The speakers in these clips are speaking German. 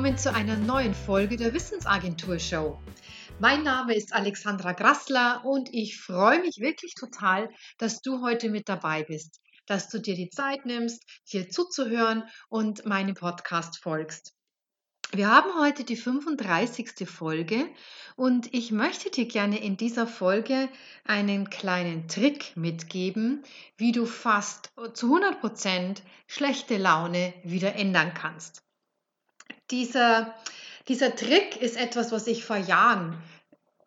willkommen zu einer neuen Folge der Wissensagentur Show. Mein Name ist Alexandra Grassler und ich freue mich wirklich total, dass du heute mit dabei bist, dass du dir die Zeit nimmst, hier zuzuhören und meinem Podcast folgst. Wir haben heute die 35. Folge und ich möchte dir gerne in dieser Folge einen kleinen Trick mitgeben, wie du fast zu 100 Prozent schlechte Laune wieder ändern kannst. Dieser, dieser Trick ist etwas, was ich vor Jahren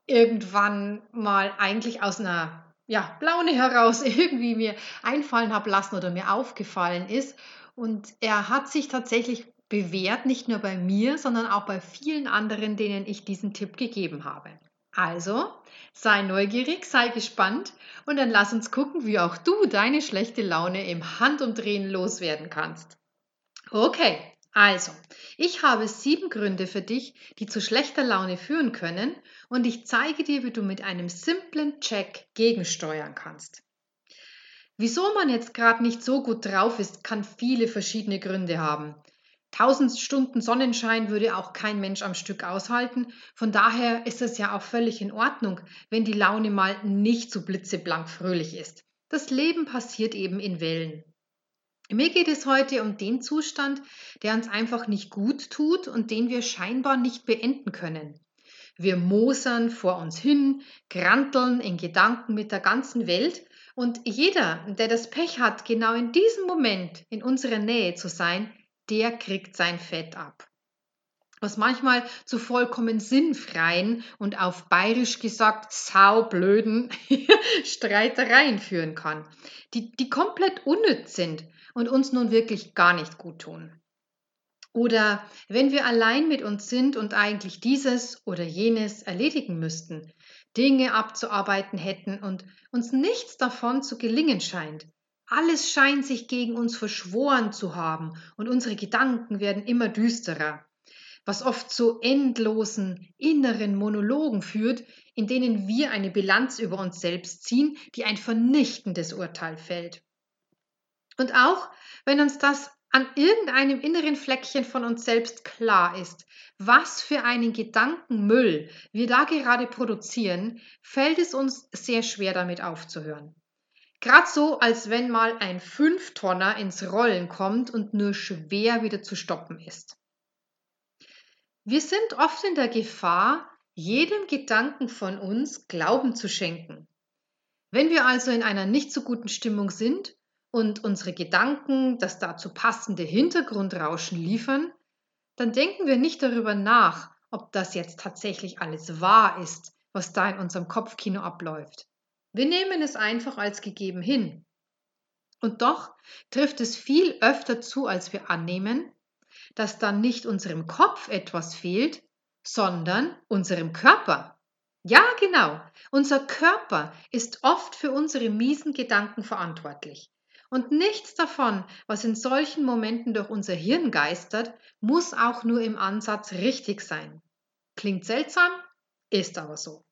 irgendwann mal eigentlich aus einer ja, Laune heraus irgendwie mir einfallen habe lassen oder mir aufgefallen ist. Und er hat sich tatsächlich bewährt, nicht nur bei mir, sondern auch bei vielen anderen, denen ich diesen Tipp gegeben habe. Also, sei neugierig, sei gespannt und dann lass uns gucken, wie auch du deine schlechte Laune im Handumdrehen loswerden kannst. Okay, also, ich habe sieben Gründe für dich, die zu schlechter Laune führen können und ich zeige dir, wie du mit einem simplen Check gegensteuern kannst. Wieso man jetzt gerade nicht so gut drauf ist, kann viele verschiedene Gründe haben. Tausend Stunden Sonnenschein würde auch kein Mensch am Stück aushalten. Von daher ist es ja auch völlig in Ordnung, wenn die Laune mal nicht so blitzeblank fröhlich ist. Das Leben passiert eben in Wellen. Mir geht es heute um den Zustand, der uns einfach nicht gut tut und den wir scheinbar nicht beenden können. Wir mosern vor uns hin, granteln in Gedanken mit der ganzen Welt und jeder, der das Pech hat, genau in diesem Moment in unserer Nähe zu sein, der kriegt sein Fett ab. Was manchmal zu vollkommen sinnfreien und auf bayerisch gesagt saublöden Streitereien führen kann, die, die komplett unnütz sind und uns nun wirklich gar nicht gut tun. Oder wenn wir allein mit uns sind und eigentlich dieses oder jenes erledigen müssten, Dinge abzuarbeiten hätten und uns nichts davon zu gelingen scheint, alles scheint sich gegen uns verschworen zu haben und unsere Gedanken werden immer düsterer, was oft zu endlosen inneren Monologen führt, in denen wir eine Bilanz über uns selbst ziehen, die ein vernichtendes Urteil fällt. Und auch wenn uns das an irgendeinem inneren Fleckchen von uns selbst klar ist, was für einen Gedankenmüll wir da gerade produzieren, fällt es uns sehr schwer damit aufzuhören. Gerade so, als wenn mal ein Fünftonner ins Rollen kommt und nur schwer wieder zu stoppen ist. Wir sind oft in der Gefahr, jedem Gedanken von uns Glauben zu schenken. Wenn wir also in einer nicht so guten Stimmung sind und unsere Gedanken das dazu passende Hintergrundrauschen liefern, dann denken wir nicht darüber nach, ob das jetzt tatsächlich alles wahr ist, was da in unserem Kopfkino abläuft. Wir nehmen es einfach als gegeben hin. Und doch trifft es viel öfter zu, als wir annehmen, dass dann nicht unserem Kopf etwas fehlt, sondern unserem Körper. Ja, genau. Unser Körper ist oft für unsere miesen Gedanken verantwortlich. Und nichts davon, was in solchen Momenten durch unser Hirn geistert, muss auch nur im Ansatz richtig sein. Klingt seltsam, ist aber so.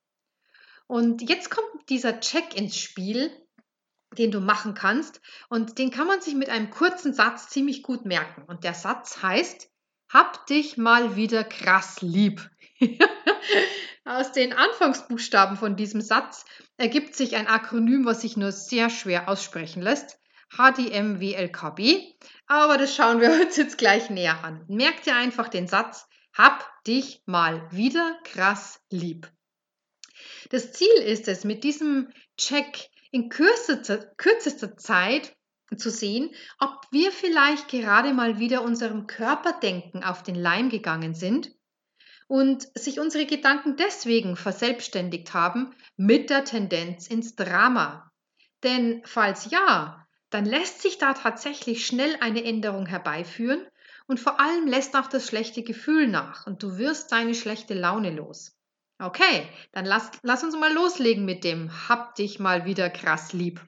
Und jetzt kommt dieser Check ins Spiel, den du machen kannst. Und den kann man sich mit einem kurzen Satz ziemlich gut merken. Und der Satz heißt, hab dich mal wieder krass lieb. Aus den Anfangsbuchstaben von diesem Satz ergibt sich ein Akronym, was sich nur sehr schwer aussprechen lässt. HDMWLKB. Aber das schauen wir uns jetzt gleich näher an. Merkt ihr einfach den Satz, hab dich mal wieder krass lieb. Das Ziel ist es, mit diesem Check in kürzester, kürzester Zeit zu sehen, ob wir vielleicht gerade mal wieder unserem Körperdenken auf den Leim gegangen sind und sich unsere Gedanken deswegen verselbstständigt haben mit der Tendenz ins Drama. Denn falls ja, dann lässt sich da tatsächlich schnell eine Änderung herbeiführen und vor allem lässt auch das schlechte Gefühl nach und du wirst deine schlechte Laune los. Okay, dann lass, lass uns mal loslegen mit dem Hab dich mal wieder krass lieb.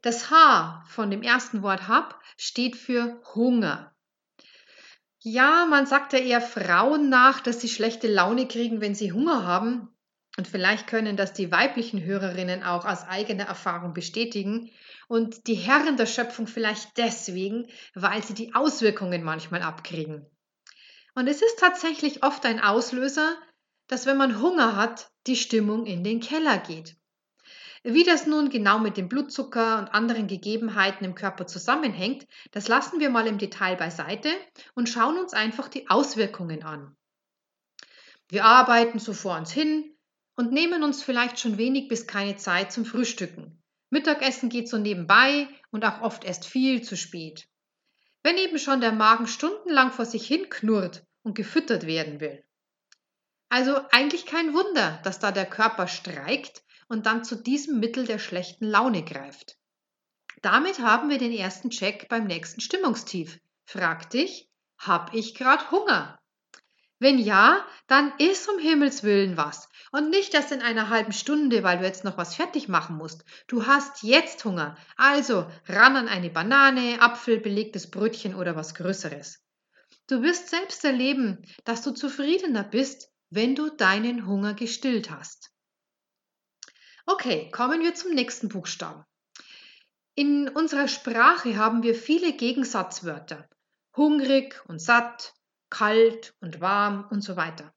Das H von dem ersten Wort hab steht für Hunger. Ja, man sagt ja eher Frauen nach, dass sie schlechte Laune kriegen, wenn sie Hunger haben. Und vielleicht können das die weiblichen Hörerinnen auch aus eigener Erfahrung bestätigen. Und die Herren der Schöpfung vielleicht deswegen, weil sie die Auswirkungen manchmal abkriegen. Und es ist tatsächlich oft ein Auslöser, dass wenn man Hunger hat, die Stimmung in den Keller geht. Wie das nun genau mit dem Blutzucker und anderen Gegebenheiten im Körper zusammenhängt, das lassen wir mal im Detail beiseite und schauen uns einfach die Auswirkungen an. Wir arbeiten so vor uns hin und nehmen uns vielleicht schon wenig bis keine Zeit zum Frühstücken. Mittagessen geht so nebenbei und auch oft erst viel zu spät. Wenn eben schon der Magen stundenlang vor sich hin knurrt und gefüttert werden will. Also eigentlich kein Wunder, dass da der Körper streikt und dann zu diesem Mittel der schlechten Laune greift. Damit haben wir den ersten Check beim nächsten Stimmungstief. Frag dich, hab ich grad Hunger? Wenn ja, dann iss um Himmels willen was. Und nicht erst in einer halben Stunde, weil du jetzt noch was fertig machen musst. Du hast jetzt Hunger. Also ran an eine Banane, Apfel, belegtes Brötchen oder was Größeres. Du wirst selbst erleben, dass du zufriedener bist, wenn du deinen Hunger gestillt hast. Okay, kommen wir zum nächsten Buchstaben. In unserer Sprache haben wir viele Gegensatzwörter. Hungrig und satt, kalt und warm und so weiter.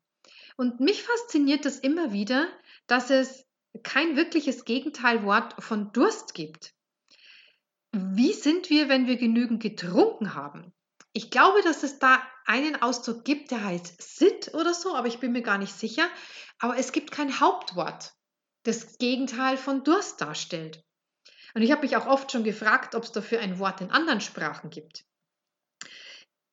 Und mich fasziniert es immer wieder, dass es kein wirkliches Gegenteilwort von Durst gibt. Wie sind wir, wenn wir genügend getrunken haben? Ich glaube, dass es da einen Ausdruck gibt, der heißt Sit oder so, aber ich bin mir gar nicht sicher. Aber es gibt kein Hauptwort das Gegenteil von Durst darstellt. Und ich habe mich auch oft schon gefragt, ob es dafür ein Wort in anderen Sprachen gibt.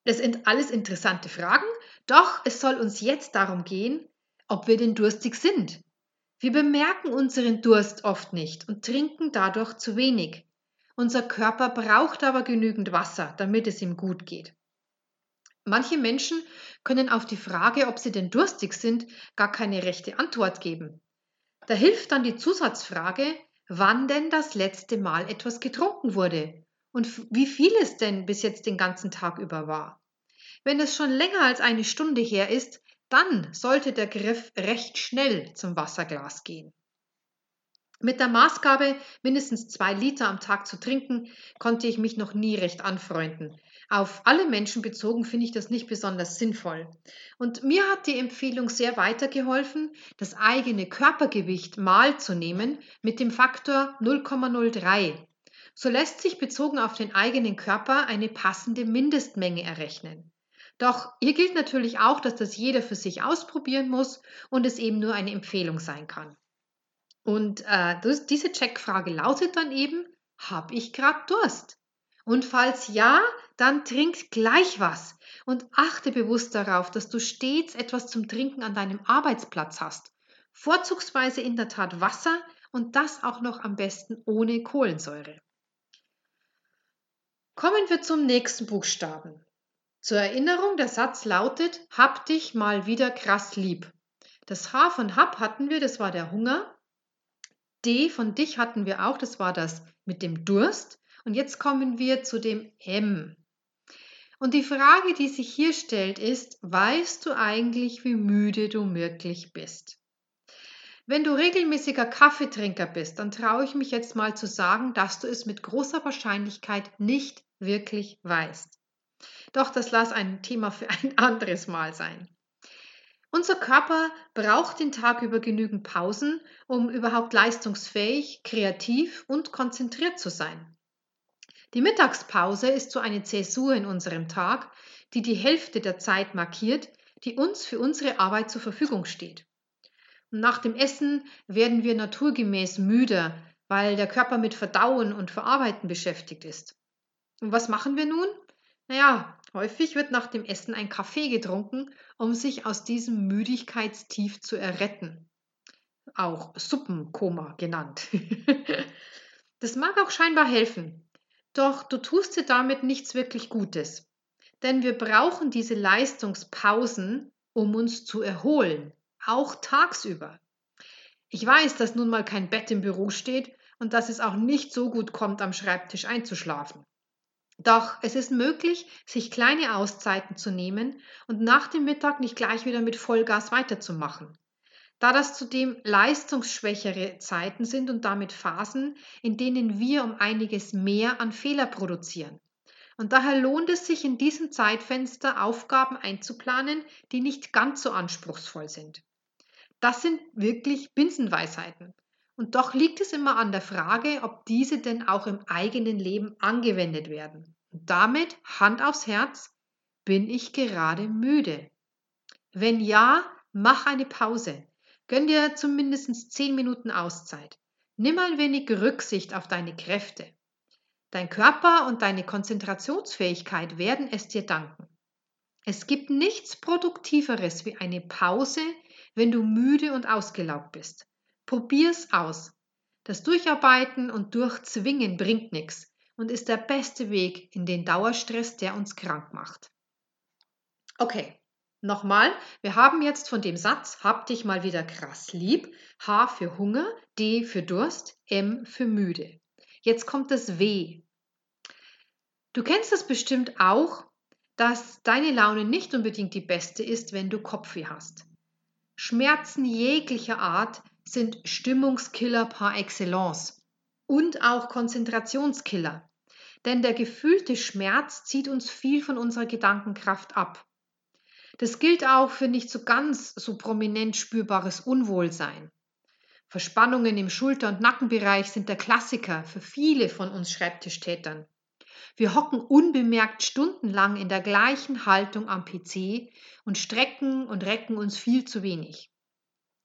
Das sind alles interessante Fragen, doch es soll uns jetzt darum gehen, ob wir denn durstig sind. Wir bemerken unseren Durst oft nicht und trinken dadurch zu wenig. Unser Körper braucht aber genügend Wasser, damit es ihm gut geht. Manche Menschen können auf die Frage, ob sie denn durstig sind, gar keine rechte Antwort geben. Da hilft dann die Zusatzfrage, wann denn das letzte Mal etwas getrunken wurde und wie viel es denn bis jetzt den ganzen Tag über war. Wenn es schon länger als eine Stunde her ist, dann sollte der Griff recht schnell zum Wasserglas gehen. Mit der Maßgabe, mindestens zwei Liter am Tag zu trinken, konnte ich mich noch nie recht anfreunden. Auf alle Menschen bezogen finde ich das nicht besonders sinnvoll. Und mir hat die Empfehlung sehr weitergeholfen, das eigene Körpergewicht mal zu nehmen mit dem Faktor 0,03. So lässt sich bezogen auf den eigenen Körper eine passende Mindestmenge errechnen. Doch hier gilt natürlich auch, dass das jeder für sich ausprobieren muss und es eben nur eine Empfehlung sein kann. Und äh, das, diese Checkfrage lautet dann eben, habe ich gerade Durst? Und falls ja, dann trink gleich was und achte bewusst darauf, dass du stets etwas zum Trinken an deinem Arbeitsplatz hast. Vorzugsweise in der Tat Wasser und das auch noch am besten ohne Kohlensäure. Kommen wir zum nächsten Buchstaben. Zur Erinnerung, der Satz lautet, hab dich mal wieder krass lieb. Das H von hab hatten wir, das war der Hunger. D von dich hatten wir auch, das war das mit dem Durst. Und jetzt kommen wir zu dem M. Und die Frage, die sich hier stellt, ist, weißt du eigentlich, wie müde du wirklich bist? Wenn du regelmäßiger Kaffeetrinker bist, dann traue ich mich jetzt mal zu sagen, dass du es mit großer Wahrscheinlichkeit nicht wirklich weißt. Doch das lass ein Thema für ein anderes Mal sein. Unser Körper braucht den Tag über genügend Pausen, um überhaupt leistungsfähig, kreativ und konzentriert zu sein. Die Mittagspause ist so eine Zäsur in unserem Tag, die die Hälfte der Zeit markiert, die uns für unsere Arbeit zur Verfügung steht. Nach dem Essen werden wir naturgemäß müder, weil der Körper mit Verdauen und Verarbeiten beschäftigt ist. Und was machen wir nun? Naja, häufig wird nach dem Essen ein Kaffee getrunken, um sich aus diesem Müdigkeitstief zu erretten. Auch Suppenkoma genannt. das mag auch scheinbar helfen, doch du tust dir damit nichts wirklich Gutes. Denn wir brauchen diese Leistungspausen, um uns zu erholen, auch tagsüber. Ich weiß, dass nun mal kein Bett im Büro steht und dass es auch nicht so gut kommt, am Schreibtisch einzuschlafen. Doch es ist möglich, sich kleine Auszeiten zu nehmen und nach dem Mittag nicht gleich wieder mit Vollgas weiterzumachen da das zudem leistungsschwächere Zeiten sind und damit Phasen, in denen wir um einiges mehr an Fehler produzieren. Und daher lohnt es sich in diesem Zeitfenster Aufgaben einzuplanen, die nicht ganz so anspruchsvoll sind. Das sind wirklich Binsenweisheiten. Und doch liegt es immer an der Frage, ob diese denn auch im eigenen Leben angewendet werden. Und damit Hand aufs Herz, bin ich gerade müde? Wenn ja, mach eine Pause. Gönn dir zumindest zehn Minuten Auszeit. Nimm ein wenig Rücksicht auf deine Kräfte. Dein Körper und deine Konzentrationsfähigkeit werden es dir danken. Es gibt nichts Produktiveres wie eine Pause, wenn du müde und ausgelaugt bist. Probier's aus. Das Durcharbeiten und Durchzwingen bringt nichts und ist der beste Weg in den Dauerstress, der uns krank macht. Okay, nochmal, wir haben jetzt von dem Satz Hab dich mal wieder krass lieb, H für Hunger, D für Durst, M für müde. Jetzt kommt das W. Du kennst es bestimmt auch, dass deine Laune nicht unbedingt die beste ist, wenn du Kopfweh hast. Schmerzen jeglicher Art sind Stimmungskiller par excellence und auch Konzentrationskiller. Denn der gefühlte Schmerz zieht uns viel von unserer Gedankenkraft ab. Das gilt auch für nicht so ganz so prominent spürbares Unwohlsein. Verspannungen im Schulter- und Nackenbereich sind der Klassiker für viele von uns Schreibtischtätern. Wir hocken unbemerkt stundenlang in der gleichen Haltung am PC und strecken und recken uns viel zu wenig.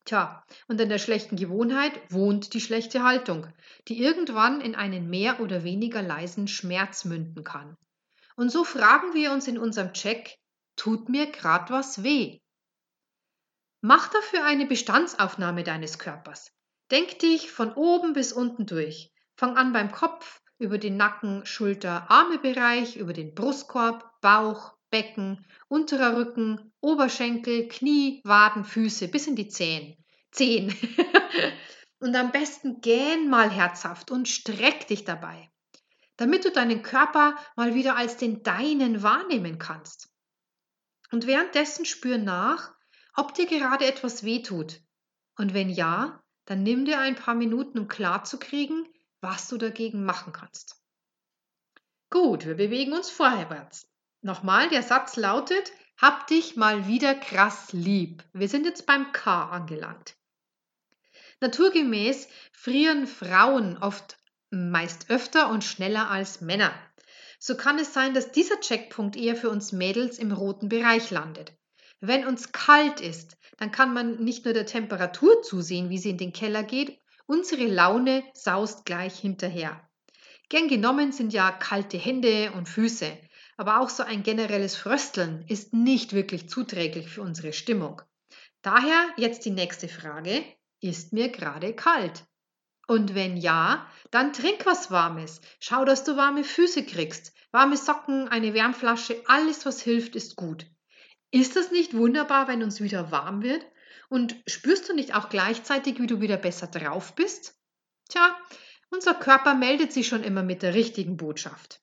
Tja, und in der schlechten Gewohnheit wohnt die schlechte Haltung, die irgendwann in einen mehr oder weniger leisen Schmerz münden kann. Und so fragen wir uns in unserem Check, tut mir grad was weh? Mach dafür eine Bestandsaufnahme deines Körpers. Denk dich von oben bis unten durch. Fang an beim Kopf, über den Nacken, Schulter, Armebereich, über den Brustkorb, Bauch, Becken, unterer Rücken, Oberschenkel, Knie, Waden, Füße bis in die Zehen. Zehen. und am besten gähn mal herzhaft und streck dich dabei, damit du deinen Körper mal wieder als den deinen wahrnehmen kannst. Und währenddessen spür nach, ob dir gerade etwas wehtut. Und wenn ja, dann nimm dir ein paar Minuten, um klarzukriegen, was du dagegen machen kannst. Gut, wir bewegen uns vorwärts. Nochmal, der Satz lautet, hab dich mal wieder krass lieb. Wir sind jetzt beim K angelangt. Naturgemäß frieren Frauen oft meist öfter und schneller als Männer. So kann es sein, dass dieser Checkpunkt eher für uns Mädels im roten Bereich landet. Wenn uns kalt ist, dann kann man nicht nur der Temperatur zusehen, wie sie in den Keller geht, unsere Laune saust gleich hinterher. Gern genommen sind ja kalte Hände und Füße, aber auch so ein generelles Frösteln ist nicht wirklich zuträglich für unsere Stimmung. Daher jetzt die nächste Frage, ist mir gerade kalt? Und wenn ja, dann trink was Warmes. Schau, dass du warme Füße kriegst. Warme Socken, eine Wärmflasche, alles, was hilft, ist gut. Ist das nicht wunderbar, wenn uns wieder warm wird? Und spürst du nicht auch gleichzeitig, wie du wieder besser drauf bist? Tja, unser Körper meldet sich schon immer mit der richtigen Botschaft.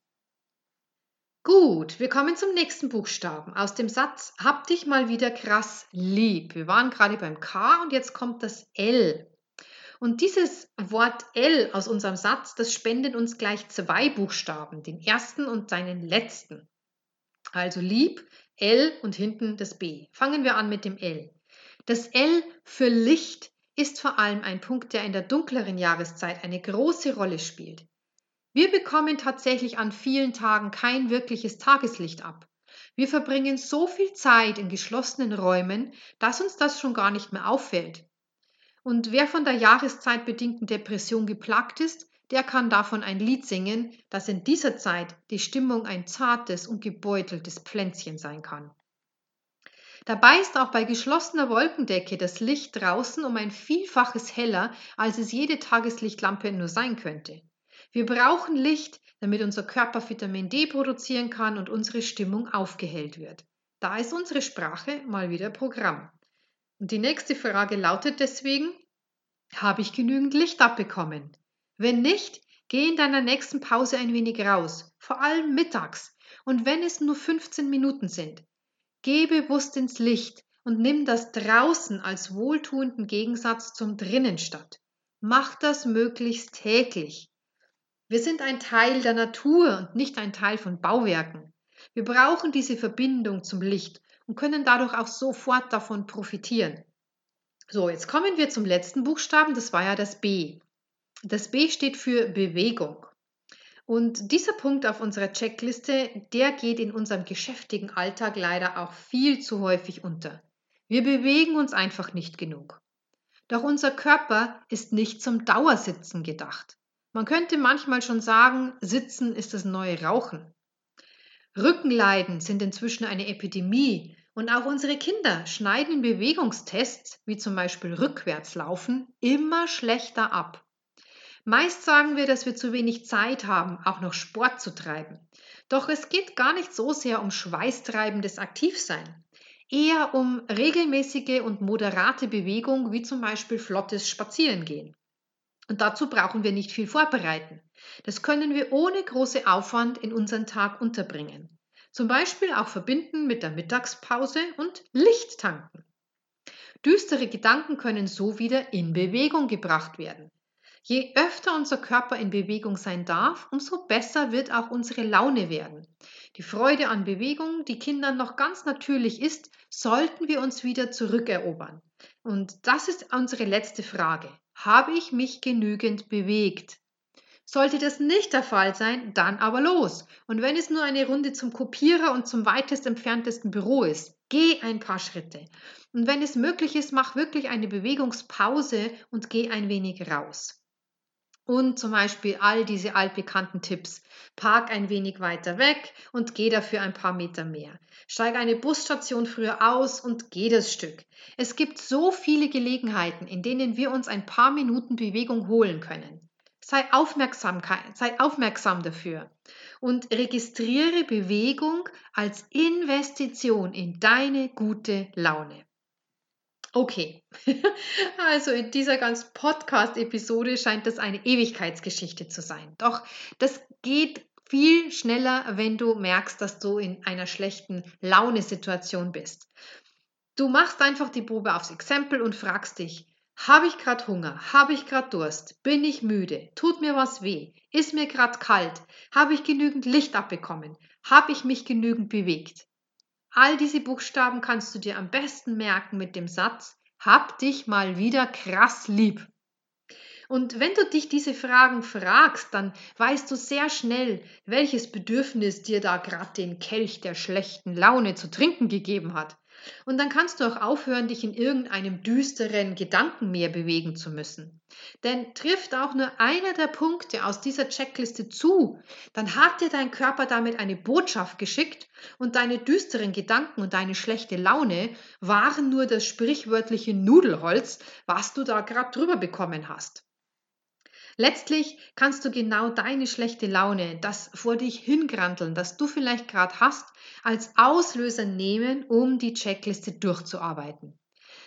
Gut, wir kommen zum nächsten Buchstaben. Aus dem Satz Hab dich mal wieder krass lieb. Wir waren gerade beim K und jetzt kommt das L. Und dieses Wort L aus unserem Satz, das spendet uns gleich zwei Buchstaben, den ersten und seinen letzten. Also lieb, L und hinten das B. Fangen wir an mit dem L. Das L für Licht ist vor allem ein Punkt, der in der dunkleren Jahreszeit eine große Rolle spielt. Wir bekommen tatsächlich an vielen Tagen kein wirkliches Tageslicht ab. Wir verbringen so viel Zeit in geschlossenen Räumen, dass uns das schon gar nicht mehr auffällt. Und wer von der jahreszeitbedingten Depression geplagt ist, der kann davon ein Lied singen, dass in dieser Zeit die Stimmung ein zartes und gebeuteltes Pflänzchen sein kann. Dabei ist auch bei geschlossener Wolkendecke das Licht draußen um ein Vielfaches heller, als es jede Tageslichtlampe nur sein könnte. Wir brauchen Licht, damit unser Körper Vitamin D produzieren kann und unsere Stimmung aufgehellt wird. Da ist unsere Sprache mal wieder Programm. Und die nächste Frage lautet deswegen, habe ich genügend Licht abbekommen? Wenn nicht, geh in deiner nächsten Pause ein wenig raus, vor allem mittags. Und wenn es nur 15 Minuten sind, geh bewusst ins Licht und nimm das draußen als wohltuenden Gegensatz zum drinnen statt. Mach das möglichst täglich. Wir sind ein Teil der Natur und nicht ein Teil von Bauwerken. Wir brauchen diese Verbindung zum Licht und können dadurch auch sofort davon profitieren. So, jetzt kommen wir zum letzten Buchstaben, das war ja das B. Das B steht für Bewegung. Und dieser Punkt auf unserer Checkliste, der geht in unserem geschäftigen Alltag leider auch viel zu häufig unter. Wir bewegen uns einfach nicht genug. Doch unser Körper ist nicht zum Dauersitzen gedacht. Man könnte manchmal schon sagen, Sitzen ist das neue Rauchen. Rückenleiden sind inzwischen eine Epidemie und auch unsere Kinder schneiden Bewegungstests, wie zum Beispiel Rückwärtslaufen, immer schlechter ab. Meist sagen wir, dass wir zu wenig Zeit haben, auch noch Sport zu treiben. Doch es geht gar nicht so sehr um schweißtreibendes Aktivsein, eher um regelmäßige und moderate Bewegung, wie zum Beispiel flottes Spazierengehen. Und dazu brauchen wir nicht viel vorbereiten. Das können wir ohne große Aufwand in unseren Tag unterbringen. Zum Beispiel auch verbinden mit der Mittagspause und Licht tanken. Düstere Gedanken können so wieder in Bewegung gebracht werden. Je öfter unser Körper in Bewegung sein darf, umso besser wird auch unsere Laune werden. Die Freude an Bewegung, die Kindern noch ganz natürlich ist, sollten wir uns wieder zurückerobern. Und das ist unsere letzte Frage. Habe ich mich genügend bewegt? Sollte das nicht der Fall sein, dann aber los. Und wenn es nur eine Runde zum Kopierer und zum weitest entferntesten Büro ist, geh ein paar Schritte. Und wenn es möglich ist, mach wirklich eine Bewegungspause und geh ein wenig raus. Und zum Beispiel all diese altbekannten Tipps. Park ein wenig weiter weg und geh dafür ein paar Meter mehr. Steig eine Busstation früher aus und geh das Stück. Es gibt so viele Gelegenheiten, in denen wir uns ein paar Minuten Bewegung holen können. Sei, Aufmerksamkeit, sei aufmerksam dafür und registriere Bewegung als Investition in deine gute Laune. Okay, also in dieser ganzen Podcast-Episode scheint das eine Ewigkeitsgeschichte zu sein. Doch das geht viel schneller, wenn du merkst, dass du in einer schlechten Launesituation bist. Du machst einfach die Probe aufs Exempel und fragst dich, habe ich gerade Hunger? Habe ich gerade Durst? Bin ich müde? Tut mir was weh? Ist mir gerade kalt? Habe ich genügend Licht abbekommen? Habe ich mich genügend bewegt? All diese Buchstaben kannst du dir am besten merken mit dem Satz, hab dich mal wieder krass lieb. Und wenn du dich diese Fragen fragst, dann weißt du sehr schnell, welches Bedürfnis dir da gerade den Kelch der schlechten Laune zu trinken gegeben hat. Und dann kannst du auch aufhören, dich in irgendeinem düsteren Gedankenmeer bewegen zu müssen. Denn trifft auch nur einer der Punkte aus dieser Checkliste zu, dann hat dir dein Körper damit eine Botschaft geschickt und deine düsteren Gedanken und deine schlechte Laune waren nur das sprichwörtliche Nudelholz, was du da gerade drüber bekommen hast. Letztlich kannst du genau deine schlechte Laune, das vor dich hingranteln, das du vielleicht gerade hast, als Auslöser nehmen, um die Checkliste durchzuarbeiten.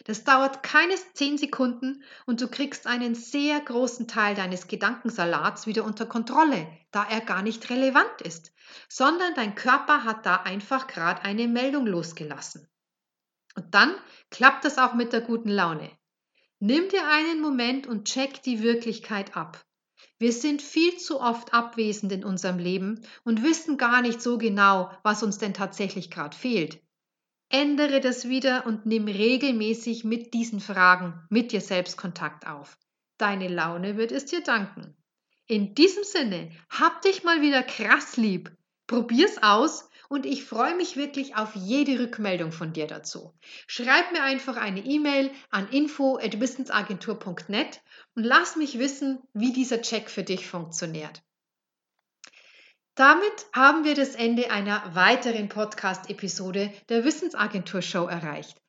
Das dauert keine zehn Sekunden und du kriegst einen sehr großen Teil deines Gedankensalats wieder unter Kontrolle, da er gar nicht relevant ist, sondern dein Körper hat da einfach gerade eine Meldung losgelassen. Und dann klappt das auch mit der guten Laune. Nimm dir einen Moment und check die Wirklichkeit ab. Wir sind viel zu oft abwesend in unserem Leben und wissen gar nicht so genau, was uns denn tatsächlich gerade fehlt. Ändere das wieder und nimm regelmäßig mit diesen Fragen mit dir selbst Kontakt auf. Deine Laune wird es dir danken. In diesem Sinne, hab dich mal wieder krass lieb. Probier's aus und ich freue mich wirklich auf jede Rückmeldung von dir dazu. Schreib mir einfach eine E-Mail an info@wissensagentur.net und lass mich wissen, wie dieser Check für dich funktioniert. Damit haben wir das Ende einer weiteren Podcast-Episode der Wissensagentur Show erreicht.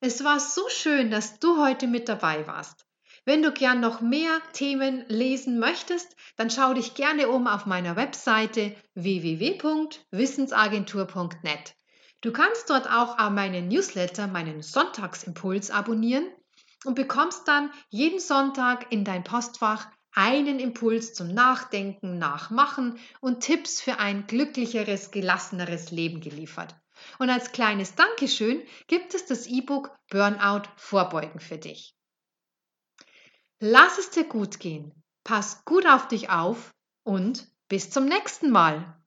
Es war so schön, dass du heute mit dabei warst. Wenn du gern noch mehr Themen lesen möchtest, dann schau dich gerne um auf meiner Webseite www.wissensagentur.net. Du kannst dort auch meinen Newsletter, meinen Sonntagsimpuls abonnieren und bekommst dann jeden Sonntag in dein Postfach einen Impuls zum Nachdenken, Nachmachen und Tipps für ein glücklicheres, gelasseneres Leben geliefert. Und als kleines Dankeschön gibt es das E-Book Burnout Vorbeugen für dich. Lass es dir gut gehen, pass gut auf dich auf und bis zum nächsten Mal.